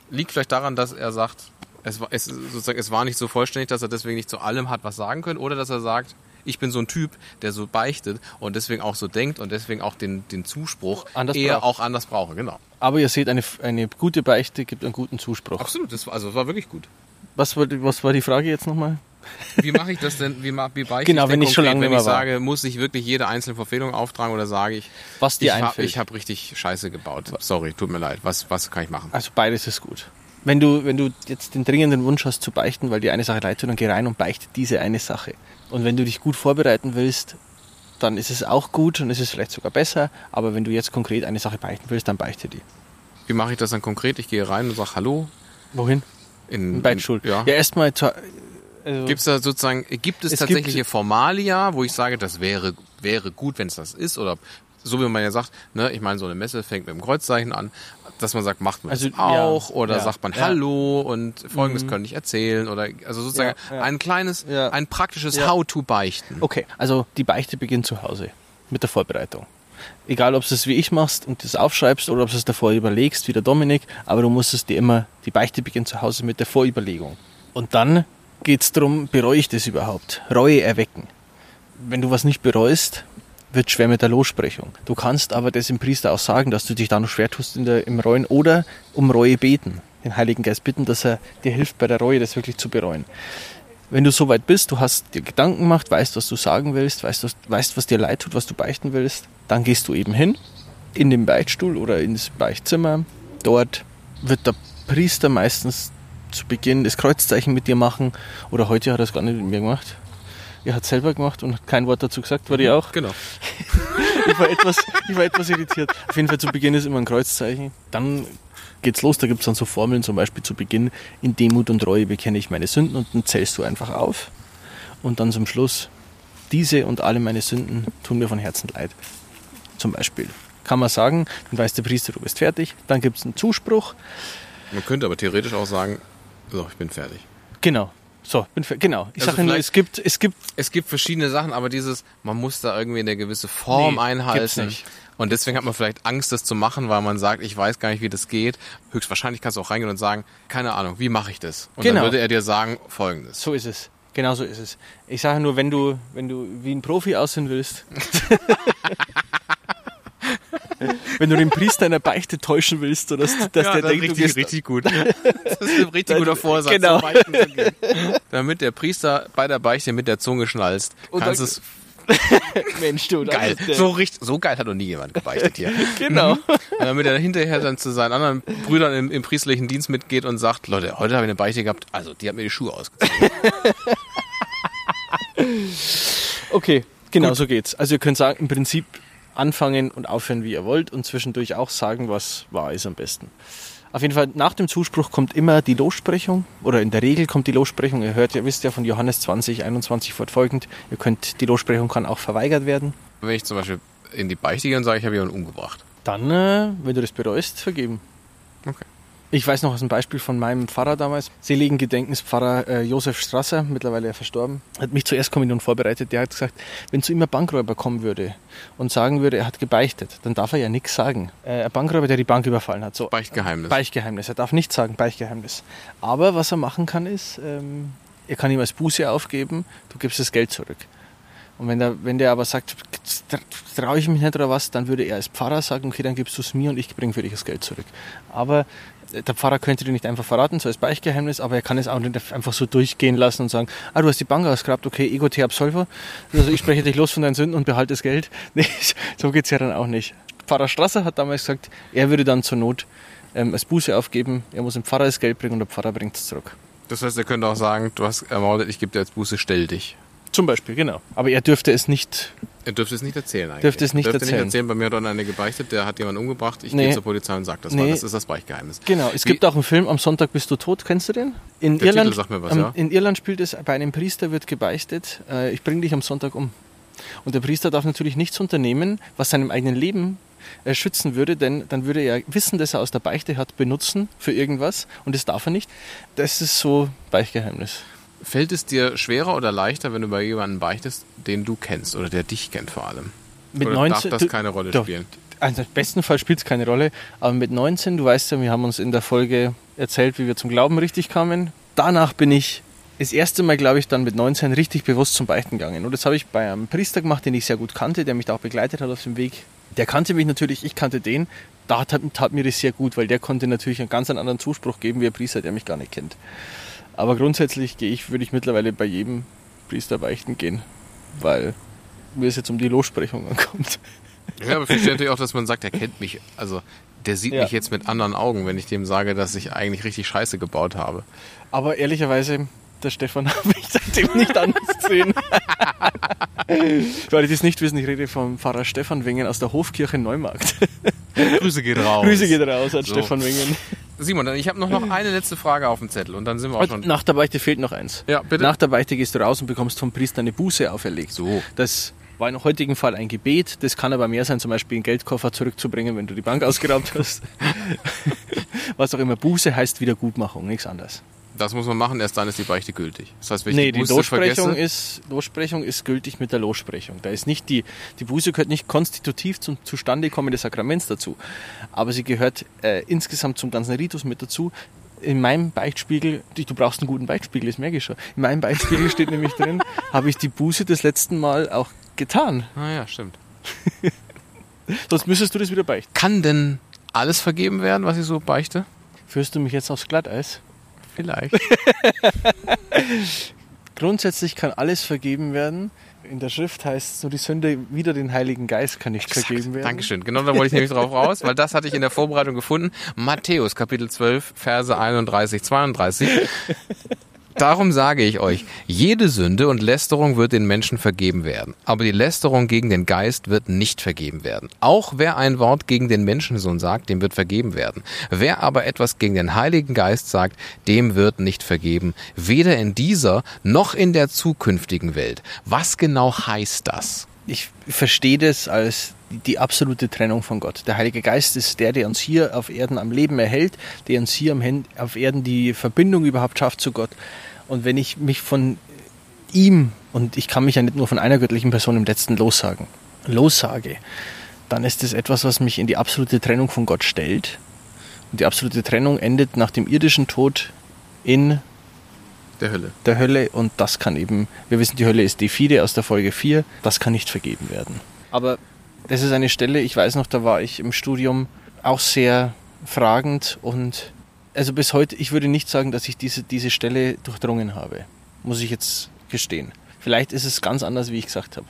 S1: Liegt vielleicht daran, dass er sagt, es war, es, sozusagen, es war nicht so vollständig, dass er deswegen nicht zu allem hat was sagen können. Oder dass er sagt, ich bin so ein Typ, der so beichtet und deswegen auch so denkt und deswegen auch den, den Zuspruch
S2: Anders
S1: eher
S2: braucht.
S1: auch anders brauche. Genau.
S2: Aber ihr seht, eine, eine gute Beichte gibt einen guten Zuspruch.
S1: Absolut, das war, also das war wirklich gut.
S2: Was war, die- was war die Frage jetzt nochmal?
S1: Wie mache ich das denn? Wie, wie beichte
S2: Genau,
S1: ich denn
S2: wenn ich schon lange
S1: wenn ich
S2: mehr war.
S1: sage, muss ich wirklich jede einzelne Verfehlung auftragen oder sage ich,
S2: Was dir
S1: ich habe hab richtig Scheiße gebaut. Sorry, tut mir leid. Was, was kann ich machen?
S2: Also beides ist gut. Wenn du, wenn du jetzt den dringenden Wunsch hast zu beichten, weil dir eine Sache leid tut, dann geh rein und beichte diese eine Sache. Und wenn du dich gut vorbereiten willst, dann ist es auch gut und ist es vielleicht sogar besser. Aber wenn du jetzt konkret eine Sache beichten willst, dann beichte die.
S1: Wie mache ich das dann konkret? Ich gehe rein und sage Hallo.
S2: Wohin?
S1: In,
S2: In Beichtstuhl.
S1: Ja.
S2: ja erstmal also,
S1: Gibt es da sozusagen, gibt es,
S2: Es
S1: tatsächliche
S2: gibt-
S1: Formalia, wo ich sage, das wäre, wäre gut, wenn es das ist? Oder so wie man ja sagt, ne, ich meine, so eine Messe fängt mit dem Kreuzzeichen an, dass man sagt, macht man
S2: Also,
S1: das auch?
S2: ja,
S1: oder
S2: ja,
S1: sagt man.
S2: Mhm.
S1: Hallo und folgendes könnte ich erzählen? Oder also sozusagen ein kleines, ein praktisches
S2: Ja.
S1: How to beichten.
S2: Okay, also die Beichte beginnt zu Hause mit der Vorbereitung. Egal, ob du es wie ich machst und das aufschreibst oder ob du es davor überlegst, wie der Dominik, aber du musst es dir immer, die Beichte beginnt zu Hause mit der Vorüberlegung. Und dann geht es darum, bereue ich das überhaupt? Reue erwecken. Wenn du was nicht bereust, wird schwer mit der Lossprechung. Du kannst aber das im Priester auch sagen, dass du dich da noch schwer tust in der, im Reuen oder um Reue beten. Den Heiligen Geist bitten, dass er dir hilft, bei der Reue das wirklich zu bereuen. Wenn du soweit bist, du hast dir Gedanken gemacht, weißt, was du sagen willst, weißt, was, weißt, was dir leid tut, was du beichten willst, dann gehst du eben hin in den Beichtstuhl oder ins Beichtzimmer. Dort wird der Priester meistens zu Beginn das Kreuzzeichen mit dir machen. Oder heute hat er es gar nicht mit mir gemacht. Er hat es selber gemacht und hat kein Wort dazu gesagt, war die auch.
S1: Genau.
S2: Ich war, etwas, ich war etwas irritiert. Auf jeden Fall zu Beginn ist immer ein Kreuzzeichen. Dann geht's los, da gibt's dann so Formeln, zum Beispiel zu Beginn, in Demut und Reue bekenne ich meine Sünden und dann zählst du einfach auf. Und dann zum Schluss, diese und alle meine Sünden tun mir von Herzen leid. Zum Beispiel. Kann man sagen, dann weiß der Priester, du bist fertig. Dann gibt's einen Zuspruch.
S1: Man könnte aber theoretisch auch sagen, so, ich bin fertig.
S2: Genau. So, bin fer- genau. Ich
S1: Also
S2: sage nur, es gibt, es gibt
S1: Es gibt verschiedene Sachen, aber dieses, man muss da irgendwie eine gewisse Form
S2: Nee,
S1: einhalten. Und deswegen hat man vielleicht Angst, das zu machen, weil man sagt, ich weiß gar nicht, wie das geht. Höchstwahrscheinlich kannst du auch reingehen und sagen, keine Ahnung, wie mache ich das? Und
S2: Genau.
S1: dann würde er dir sagen, folgendes.
S2: So ist es. Genau so ist es. Ich sage nur, wenn du, wenn du wie ein Profi aussehen willst, wenn du den Priester in der Beichte täuschen willst, oder dass, dass der denkt, du gehst,
S1: richtig gut. Das ist ein richtig guter Vorsatz.
S2: Genau.
S1: so. Damit der Priester bei der Beichte mit der Zunge schnalzt,
S2: Und
S1: kannst es
S2: Mensch, du,
S1: geil. So, richtig, so geil hat noch nie jemand gebeichtet hier.
S2: Genau.
S1: Und damit er hinterher dann zu seinen anderen Brüdern im, im priestlichen Dienst mitgeht und sagt, Leute, heute habe ich eine Beichte gehabt, also die hat mir die Schuhe ausgezogen.
S2: Okay, genau so geht's. Also ihr könnt sagen, im Prinzip anfangen und aufhören, wie ihr wollt und zwischendurch auch sagen, was wahr ist am besten. Auf jeden Fall, nach dem Zuspruch kommt immer die Lossprechung oder in der Regel kommt die Lossprechung. Ihr hört, ihr wisst ja von Johannes 20, 21 fortfolgend. Ihr könnt, die Lossprechung kann auch verweigert werden.
S1: Wenn ich zum Beispiel in die Beichte gehe und sage, ich habe jemanden umgebracht.
S2: Dann, äh, wenn du das bereust, vergeben.
S1: Okay.
S2: Ich weiß noch aus einem Beispiel von meinem Pfarrer damals, seligen Gedenkens Pfarrer äh, Josef Strasser, mittlerweile verstorben, hat mich zur Erstkommunion vorbereitet. Der hat gesagt, wenn zu ihm ein Bankräuber kommen würde und sagen würde, er hat gebeichtet, dann darf er ja nichts sagen. Äh, ein Bankräuber, der die Bank überfallen hat. So,
S1: Beichtgeheimnis.
S2: Beichtgeheimnis. Er darf nichts sagen, Beichtgeheimnis. Aber was er machen kann, ist, ähm, er kann ihm als Buße aufgeben, du gibst das Geld zurück. Und wenn der, wenn der aber sagt, traue ich mich nicht oder was, dann würde er als Pfarrer sagen, okay, dann gibst du es mir und ich bringe für dich das Geld zurück. Aber der Pfarrer könnte dir nicht einfach verraten, so als Beichtgeheimnis, aber er kann es auch nicht einfach so durchgehen lassen und sagen, ah, du hast die Bank ausgegrabt, okay, ego te absolvo, also ich spreche dich los von deinen Sünden und behalte das Geld. Nee, so geht's ja dann auch nicht. Pfarrer Strasser hat damals gesagt, er würde dann zur Not ähm, als Buße aufgeben, er muss dem Pfarrer das Geld bringen und der Pfarrer bringt es zurück.
S1: Das heißt, er könnte auch sagen, du hast ermordet, ich gebe dir jetzt Buße, stell dich.
S2: Zum Beispiel, genau. Aber er dürfte es nicht,
S1: Er dürfte es nicht erzählen eigentlich.
S2: Dürfte es nicht
S1: er dürfte
S2: erzählen.
S1: nicht erzählen, bei mir hat dann eine gebeichtet, der hat jemanden umgebracht, ich
S2: Nee.
S1: gehe zur Polizei und sage das,
S2: Nee.
S1: weil das ist das Beichtgeheimnis.
S2: genau. Es
S1: Wie-
S2: gibt auch einen Film, Am Sonntag bist du tot, kennst du den? In
S1: Der
S2: Irland,
S1: Titel sagt mir was, ja.
S2: In Irland spielt es, bei einem Priester wird gebeichtet, äh, ich bringe dich am Sonntag um. Und der Priester darf natürlich nichts unternehmen, was seinem eigenen Leben äh, schützen würde, denn dann würde er Wissen, das er aus der Beichte hat, benutzen für irgendwas und das darf er nicht. Das ist so Beichtgeheimnis.
S1: Fällt es dir schwerer oder leichter, wenn du bei jemandem beichtest, den du kennst oder der dich kennt vor allem?
S2: Mit
S1: oder
S2: 19
S1: darf das keine Rolle
S2: doch,
S1: spielen?
S2: Also im besten Fall spielt es keine Rolle, aber mit 19, du weißt ja, wir haben uns in der Folge erzählt, wie wir zum Glauben richtig kamen. Danach bin ich das erste Mal, glaube ich, dann mit 19 richtig bewusst zum Beichten gegangen. Und das habe ich bei einem Priester gemacht, den ich sehr gut kannte, der mich da auch begleitet hat auf dem Weg. Der kannte mich natürlich, ich kannte den. Da tat, tat mir das sehr gut, weil der konnte natürlich einen ganz anderen Zuspruch geben wie ein Priester, der mich gar nicht kennt. Aber grundsätzlich gehe ich, würde ich mittlerweile bei jedem Priester beichten gehen, weil mir es jetzt um die Lossprechung ankommt.
S1: Ja, aber ich verstehe natürlich auch, dass man sagt, er kennt mich. Also, der sieht
S2: Ja.
S1: mich jetzt mit anderen Augen, wenn ich dem sage, dass ich eigentlich richtig Scheiße gebaut habe.
S2: Aber ehrlicherweise, der Stefan habe ich seitdem nicht anders gesehen. Alle, die es nicht wissen, ich rede vom Pfarrer Stefan Wengen aus der Hofkirche Neumarkt.
S1: Grüße geht raus.
S2: Grüße geht raus an
S1: So.
S2: Stefan Wengen.
S1: Simon, dann- ich habe noch, noch eine letzte Frage auf dem Zettel und dann sind wir auch schon.
S2: Nach der Beichte fehlt noch eins.
S1: Ja, bitte.
S2: Nach der Beichte gehst du raus und bekommst vom Priester eine Buße auferlegt.
S1: So.
S2: Das war im heutigen Fall ein Gebet. Das kann aber mehr sein, zum Beispiel einen Geldkoffer zurückzubringen, wenn du die Bank ausgeraubt hast. Was auch immer. Buße heißt Wiedergutmachung, nichts anderes.
S1: Das muss man machen, erst dann ist die Beichte gültig. Das heißt, wenn ich
S2: Nee,
S1: die
S2: die
S1: Buße
S2: Lossprechung
S1: vergesse,
S2: ist, Lossprechung ist gültig mit der Lossprechung. Da ist nicht die, die Buße gehört nicht konstitutiv zum Zustandekommen des Sakraments dazu, aber sie gehört äh, insgesamt zum ganzen Ritus mit dazu. In meinem Beichtspiegel, du brauchst einen guten Beichtspiegel, das merke ich schon. In meinem Beichtspiegel steht nämlich drin, habe ich die Buße das letzten Mal auch getan.
S1: Ah ja, stimmt.
S2: Sonst müsstest du das wieder beichten.
S1: Kann denn alles vergeben werden, was ich so beichte?
S2: Führst du mich jetzt aufs Glatteis?
S1: Vielleicht.
S2: Grundsätzlich kann alles vergeben werden. In der Schrift heißt es nur, die Sünde wider den Heiligen Geist kann nicht
S1: Exakt.
S2: vergeben werden.
S1: Dankeschön. Genau da wollte ich nämlich drauf raus, weil das hatte ich in der Vorbereitung gefunden. Matthäus Kapitel 12, Verse 31, 32. Darum sage ich euch, jede Sünde und Lästerung wird den Menschen vergeben werden, aber die Lästerung gegen den Geist wird nicht vergeben werden. Auch wer ein Wort gegen den Menschensohn sagt, dem wird vergeben werden. Wer aber etwas gegen den Heiligen Geist sagt, dem wird nicht vergeben, weder in dieser noch in der zukünftigen Welt. Was genau heißt das?
S2: ich verstehe das als die absolute Trennung von Gott. Der Heilige Geist ist der, der uns hier auf Erden am Leben erhält, der uns hier auf Erden die Verbindung überhaupt schafft zu Gott. Und wenn ich mich von ihm, und ich kann mich ja nicht nur von einer göttlichen Person im letzten lossagen, lossage, dann ist das etwas, was mich in die absolute Trennung von Gott stellt. Und die absolute Trennung endet nach dem irdischen Tod in
S1: Der Hölle.
S2: der Hölle und das kann eben, wir wissen, die Hölle ist die Fide aus der Folge 4, das kann nicht vergeben werden. Aber das ist eine Stelle, ich weiß noch, da war ich im Studium auch sehr fragend und also bis heute, ich würde nicht sagen, dass ich diese, diese Stelle durchdrungen habe, muss ich jetzt gestehen. Vielleicht ist es ganz anders, wie ich gesagt habe.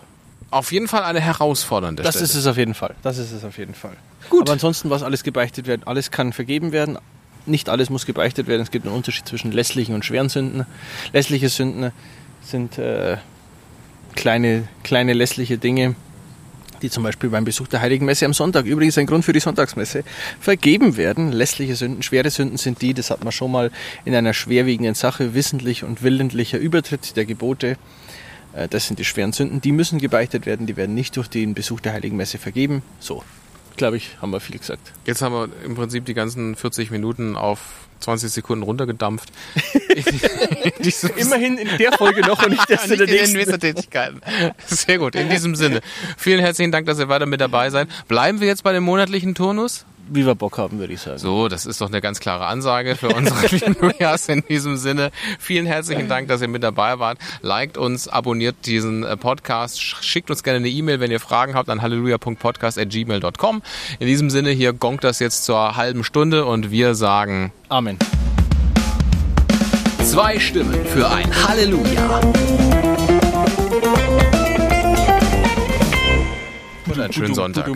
S1: Auf jeden Fall eine herausfordernde
S2: Das
S1: Stelle.
S2: ist es auf jeden Fall. Das ist es auf jeden Fall.
S1: Gut.
S2: Aber ansonsten, was alles gebeichtet wird, alles kann vergeben werden. Nicht alles muss gebeichtet werden. Es gibt einen Unterschied zwischen lässlichen und schweren Sünden. Lässliche Sünden sind äh, kleine, kleine lässliche Dinge, die zum Beispiel beim Besuch der Heiligen Messe am Sonntag, übrigens ein Grund für die Sonntagsmesse, vergeben werden. Lässliche Sünden, schwere Sünden sind die, das hat man schon mal in einer schwerwiegenden Sache, wissentlich und willentlicher Übertritt der Gebote. Äh, Das sind die schweren Sünden, die müssen gebeichtet werden, die werden nicht durch den Besuch der Heiligen Messe vergeben. So, glaube ich, haben wir viel gesagt.
S1: Jetzt haben wir im Prinzip die ganzen 40 Minuten auf 20 Sekunden runtergedampft.
S2: Immerhin in der Folge noch und nicht erst in der
S1: in
S2: nächsten.
S1: Wissentätigkeiten. Sehr gut, in diesem Sinne. Vielen herzlichen Dank, dass ihr weiter mit dabei seid. Bleiben wir jetzt bei dem monatlichen Turnus?
S2: Wie wir Bock haben, würde ich sagen.
S1: So, das ist doch eine ganz klare Ansage für unsere lieben Lujas in diesem Sinne. Vielen herzlichen Dank, dass ihr mit dabei wart. Liked uns, abonniert diesen äh, Podcast, sch- schickt uns gerne eine E-Mail, wenn ihr Fragen habt an halleluja.podcast.gmail.com. In diesem Sinne, hier gongt das jetzt zur halben Stunde und wir sagen
S2: Amen.
S1: zwei Stimmen für ein Halleluja. Und einen schönen Sonntag.